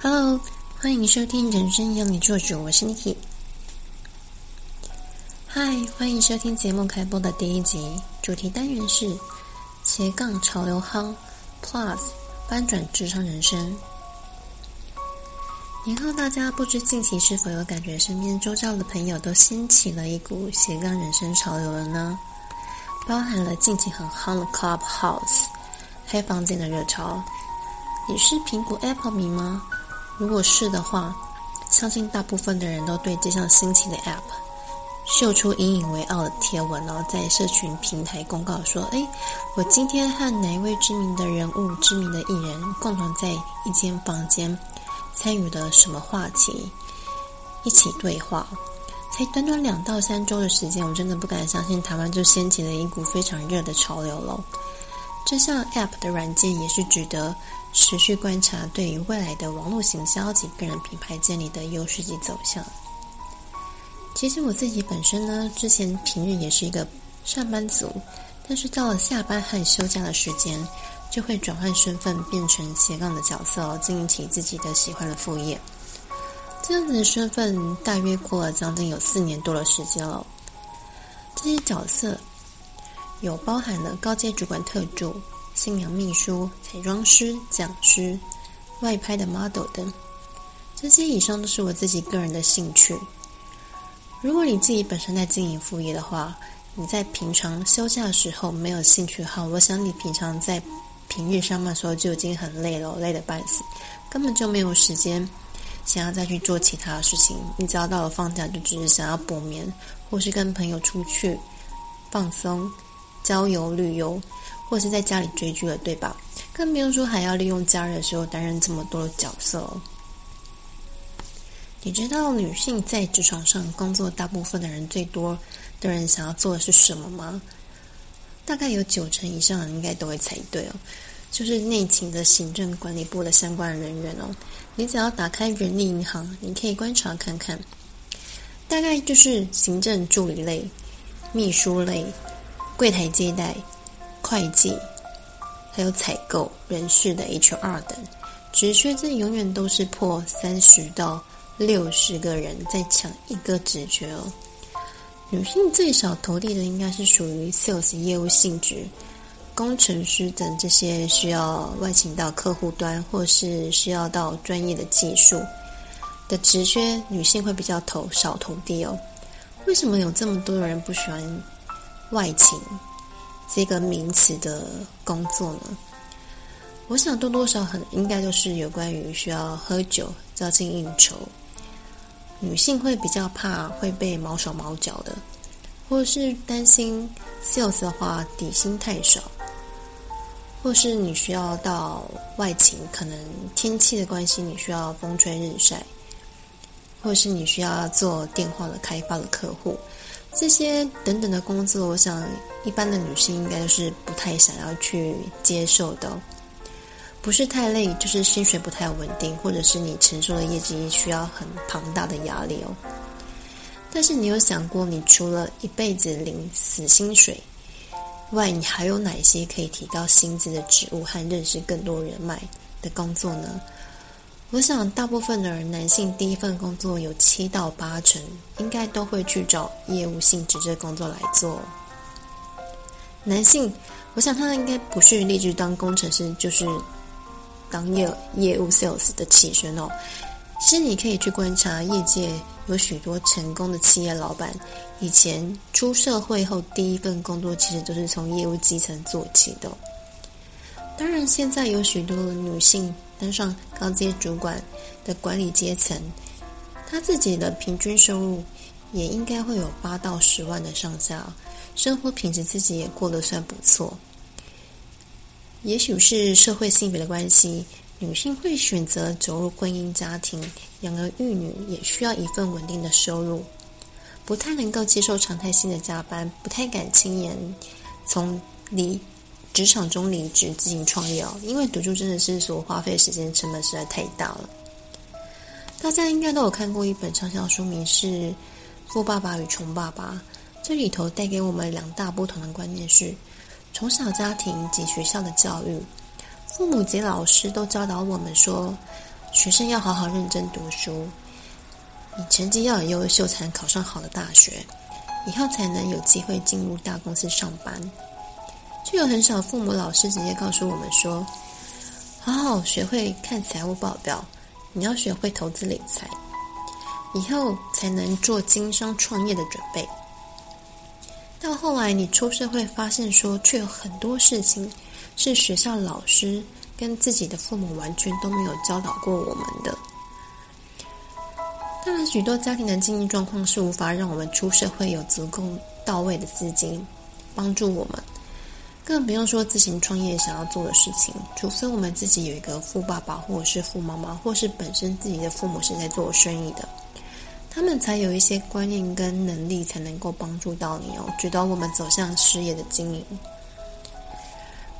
Hello，欢迎收听《人生由你做主》，我是 Niki。嗨，欢迎收听节目开播的第一集，主题单元是斜杠潮流夯 Plus 翻转职场人生。年后大家不知近期是否有感觉，身边周遭的朋友都掀起了一股斜杠人生潮流了呢？包含了近期很夯的 Clubhouse 黑房间的热潮。你是苹果 Apple 迷吗？如果是的话，相信大部分的人都对这项新奇的 App 秀出引以为傲的贴文，然后在社群平台公告说：“诶，我今天和哪一位知名的人物、知名的艺人共同在一间房间参与了什么话题，一起对话。”才短短两到三周的时间，我真的不敢相信，台湾就掀起了一股非常热的潮流了。这项 App 的软件也是值得。持续观察对于未来的网络行销及个人品牌建立的优势及走向。其实我自己本身呢，之前平日也是一个上班族，但是到了下班和休假的时间，就会转换身份，变成斜杠的角色，经营起自己的喜欢的副业。这样子的身份大约过了将近有四年多的时间了。这些角色有包含了高阶主管特助。新娘秘书、彩妆师、讲师、外拍的 model 等，这些以上都是我自己个人的兴趣。如果你自己本身在经营副业的话，你在平常休假的时候没有兴趣好，我想你平常在平日上班的时候就已经很累了，累得半死，根本就没有时间想要再去做其他的事情。你只要到了放假，就只是想要补眠，或是跟朋友出去放松、郊游、旅游。或是在家里追剧了，对吧？更不用说还要利用假日的时候担任这么多的角色哦。你知道女性在职场上工作，大部分的人最多的人想要做的是什么吗？大概有九成以上的人应该都会猜对哦，就是内勤的行政管理部的相关人员哦。你只要打开人力银行，你可以观察看看，大概就是行政助理类、秘书类、柜台接待。会计，还有采购、人事的 HR 等职缺，这永远都是破三十到六十个人在抢一个职缺哦。女性最少投递的应该是属于 sales 业务性质、工程师等这些需要外勤到客户端或是需要到专业的技术的职缺，女性会比较投少投递哦。为什么有这么多人不喜欢外勤？这个名词的工作呢，我想多多少少很应该都是有关于需要喝酒、交际应酬，女性会比较怕会被毛手毛脚的，或是担心 sales 的话底薪太少，或是你需要到外勤，可能天气的关系，你需要风吹日晒，或是你需要做电话的开发的客户。这些等等的工作，我想一般的女性应该都是不太想要去接受的，不是太累，就是薪水不太稳定，或者是你承受的业绩需要很庞大的压力哦。但是你有想过，你除了一辈子领死薪水外，你还有哪些可以提高薪资的职务和认识更多人脉的工作呢？我想，大部分的人，男性第一份工作有七到八成，应该都会去找业务性质这工作来做。男性，我想他应该不是立志当工程师，就是当业业务 sales 的起身哦。其实你可以去观察业界有许多成功的企业老板，以前出社会后第一份工作其实都是从业务基层做起的。当然，现在有许多女性登上高阶主管的管理阶层，他自己的平均收入也应该会有八到十万的上下，生活品质自己也过得算不错。也许是社会性别的关系，女性会选择走入婚姻家庭，养儿育女也需要一份稳定的收入，不太能够接受常态性的加班，不太敢轻言从离。职场中离职自行创业哦，因为读书真的是所花费时间成本实在太大了。大家应该都有看过一本畅销书，名是《富爸爸与穷爸爸》。这里头带给我们两大不同的观念是：从小家庭及学校的教育，父母及老师都教导我们说，学生要好好认真读书，你成绩要很优秀，才能考上好的大学，以后才能有机会进入大公司上班。就有很少父母老师直接告诉我们说：“好好学会看财务报表，你要学会投资理财，以后才能做经商创业的准备。”到后来你出社会，发现说，却有很多事情是学校老师跟自己的父母完全都没有教导过我们的。当然，许多家庭的经济状况是无法让我们出社会有足够到位的资金帮助我们，更不用说自行创业想要做的事情。除非我们自己有一个富爸爸，或者是富妈妈，或是本身自己的父母是在做生意的。他们才有一些观念跟能力，才能够帮助到你哦，指导我们走向事业的经营。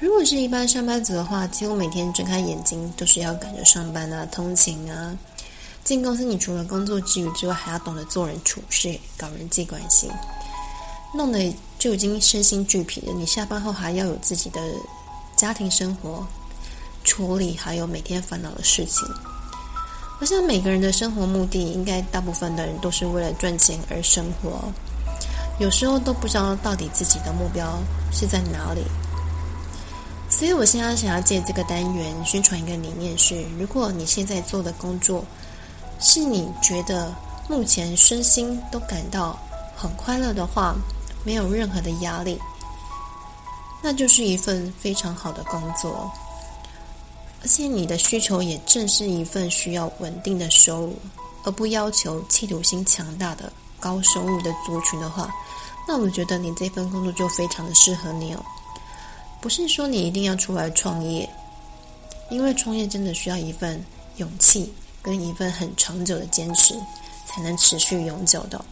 如果是一般上班族的话，几乎每天睁开眼睛都是要赶着上班啊、通勤啊。进公司，你除了工作之余之外，还要懂得做人处事、搞人际关系，弄得就已经身心俱疲了。你下班后还要有自己的家庭生活处理，还有每天烦恼的事情。我想每个人的生活目的，应该大部分的人都是为了赚钱而生活，有时候都不知道到底自己的目标是在哪里。所以我现在想要借这个单元宣传一个理念是：如果你现在做的工作是你觉得目前身心都感到很快乐的话，没有任何的压力，那就是一份非常好的工作。而且你的需求也正是一份需要稳定的收入，而不要求企图心强大的高收入的族群的话，那我觉得你这份工作就非常的适合你哦。不是说你一定要出来创业，因为创业真的需要一份勇气跟一份很长久的坚持，才能持续永久的。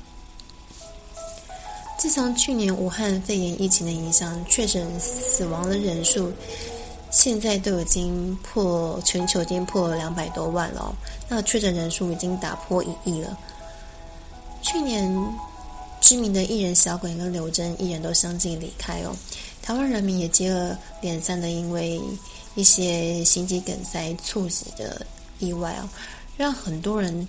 自从去年武汉肺炎疫情的影响，确诊死亡的人数。现在都已经破全球，已经破两百多万了哦。那确诊人数已经打破一亿了。去年知名的艺人小鬼跟刘真艺人都相继离开哦。台湾人民也接二连三的因为一些心肌梗塞猝死的意外哦，让很多人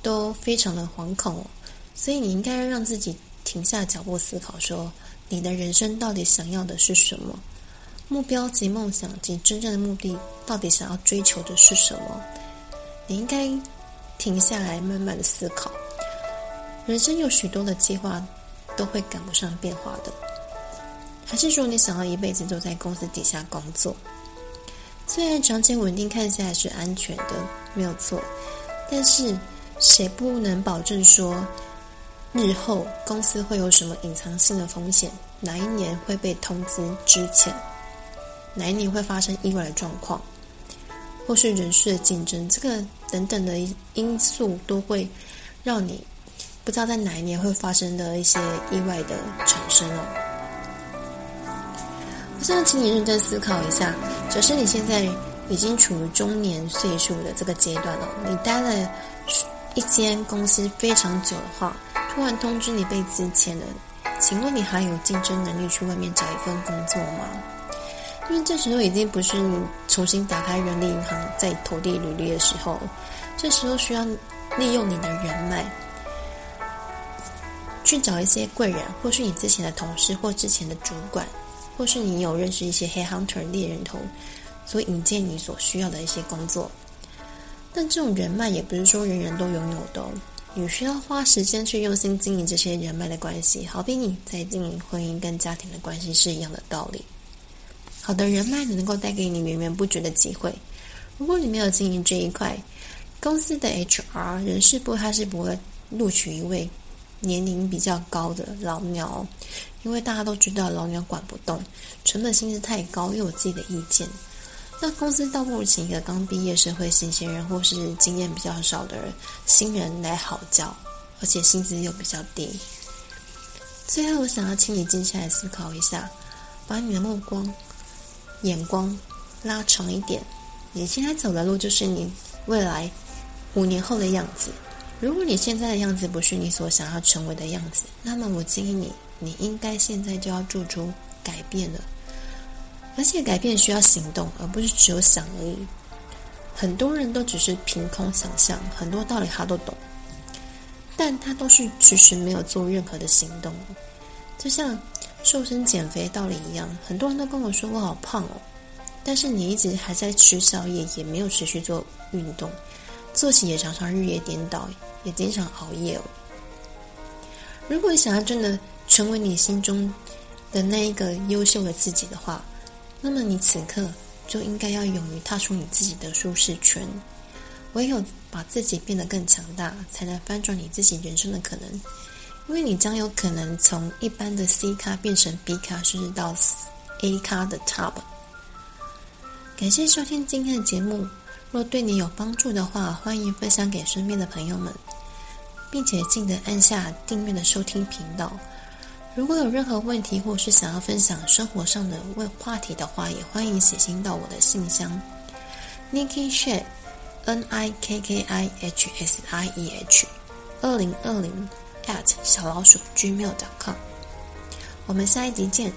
都非常的惶恐哦。所以你应该让自己停下脚步思考，说你的人生到底想要的是什么？目标及梦想及真正的目的，到底想要追求的是什么？你应该停下来，慢慢的思考。人生有许多的计划，都会赶不上变化的。还是说，你想要一辈子都在公司底下工作？虽然长期稳定看起来是安全的，没有错，但是谁不能保证说，日后公司会有什么隐藏性的风险？哪一年会被通知之前？哪一年会发生意外的状况，或是人事的竞争，这个等等的因素都会让你不知道在哪一年会发生的一些意外的产生哦。我想请你认真思考一下，假设你现在已经处于中年岁数的这个阶段了，你待了一间公司非常久的话，突然通知你被资遣了，请问你还有竞争能力去外面找一份工作吗？因为这时候已经不是你重新打开人力银行再投递履历的时候，这时候需要利用你的人脉，去找一些贵人，或是你之前的同事，或之前的主管，或是你有认识一些黑 hunter 猎人头，所引荐你所需要的一些工作。但这种人脉也不是说人人都拥有的，你需要花时间去用心经营这些人脉的关系，好比你在经营婚姻跟家庭的关系是一样的道理。好的人脉能够带给你源源不绝的机会。如果你没有经营这一块，公司的 HR 人事部他是不会录取一位年龄比较高的老鸟，因为大家都知道老鸟管不动，成本薪资太高，又有自己的意见。那公司倒不如请一个刚毕业社会新鲜人，或是经验比较少的人新人来好教，而且薪资又比较低。最后，我想要请你静下来思考一下，把你的目光。眼光拉长一点，你现在走的路就是你未来五年后的样子。如果你现在的样子不是你所想要成为的样子，那么我建议你，你应该现在就要做出改变了。而且改变需要行动，而不是只有想而已。很多人都只是凭空想象，很多道理他都懂，但他都是迟迟没有做任何的行动。就像瘦身减肥道理一样，很多人都跟我说我好胖哦，但是你一直还在吃宵夜，也没有持续做运动，作息也常常日夜颠倒，也经常熬夜哦。如果你想要真的成为你心中的那一个优秀的自己的话，那么你此刻。就应该要勇于踏出你自己的舒适圈，唯有把自己变得更强大，才能翻转你自己人生的可能。因为你将有可能从一般的 C 咖变成 B 咖，甚至到 A 咖的 Top。感谢收听今天的节目，若对你有帮助的话，欢迎分享给身边的朋友们，并且记得按下订阅的收听频道。如果有任何问题，或是想要分享生活上的问话题的话，也欢迎写信到我的信箱，Nikki She，n i k k i H S I E H 二零二零 at 小老鼠 gmail.com。我们下一集见。